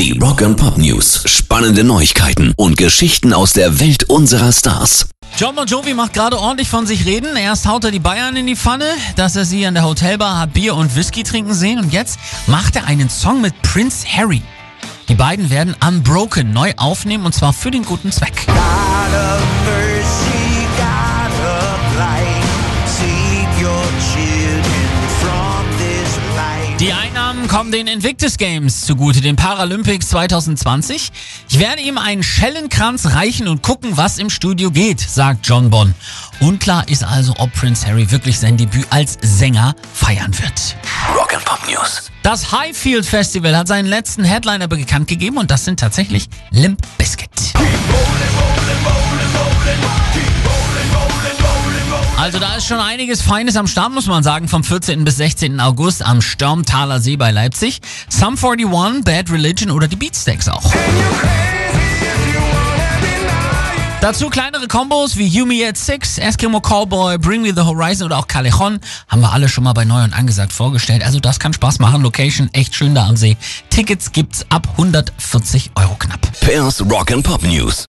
Die Rock and Pop News. Spannende Neuigkeiten und Geschichten aus der Welt unserer Stars. John Bon Jovi macht gerade ordentlich von sich reden. Erst haut er die Bayern in die Pfanne, dass er sie an der Hotelbar hat Bier und Whisky trinken sehen und jetzt macht er einen Song mit Prince Harry. Die beiden werden Unbroken neu aufnehmen und zwar für den guten Zweck. God Die Einnahmen kommen den Invictus Games zugute, den Paralympics 2020. Ich werde ihm einen Schellenkranz reichen und gucken, was im Studio geht, sagt John Bon. Unklar ist also, ob Prince Harry wirklich sein Debüt als Sänger feiern wird. Rock and Pop News. Das Highfield Festival hat seinen letzten Headliner bekannt gegeben und das sind tatsächlich Limp Bizkit. Also da ist schon einiges Feines am Start, muss man sagen, vom 14. bis 16. August am Stürmtaler See bei Leipzig. Sum 41, Bad Religion oder die Beatsteaks auch. Dazu kleinere Kombos wie You Me at Six, Eskimo Callboy, Bring Me the Horizon oder auch Callejon haben wir alle schon mal bei Neu und Angesagt vorgestellt. Also das kann Spaß machen. Location echt schön da am See. Tickets gibt's ab 140 Euro knapp. Pairs Rock and Pop News.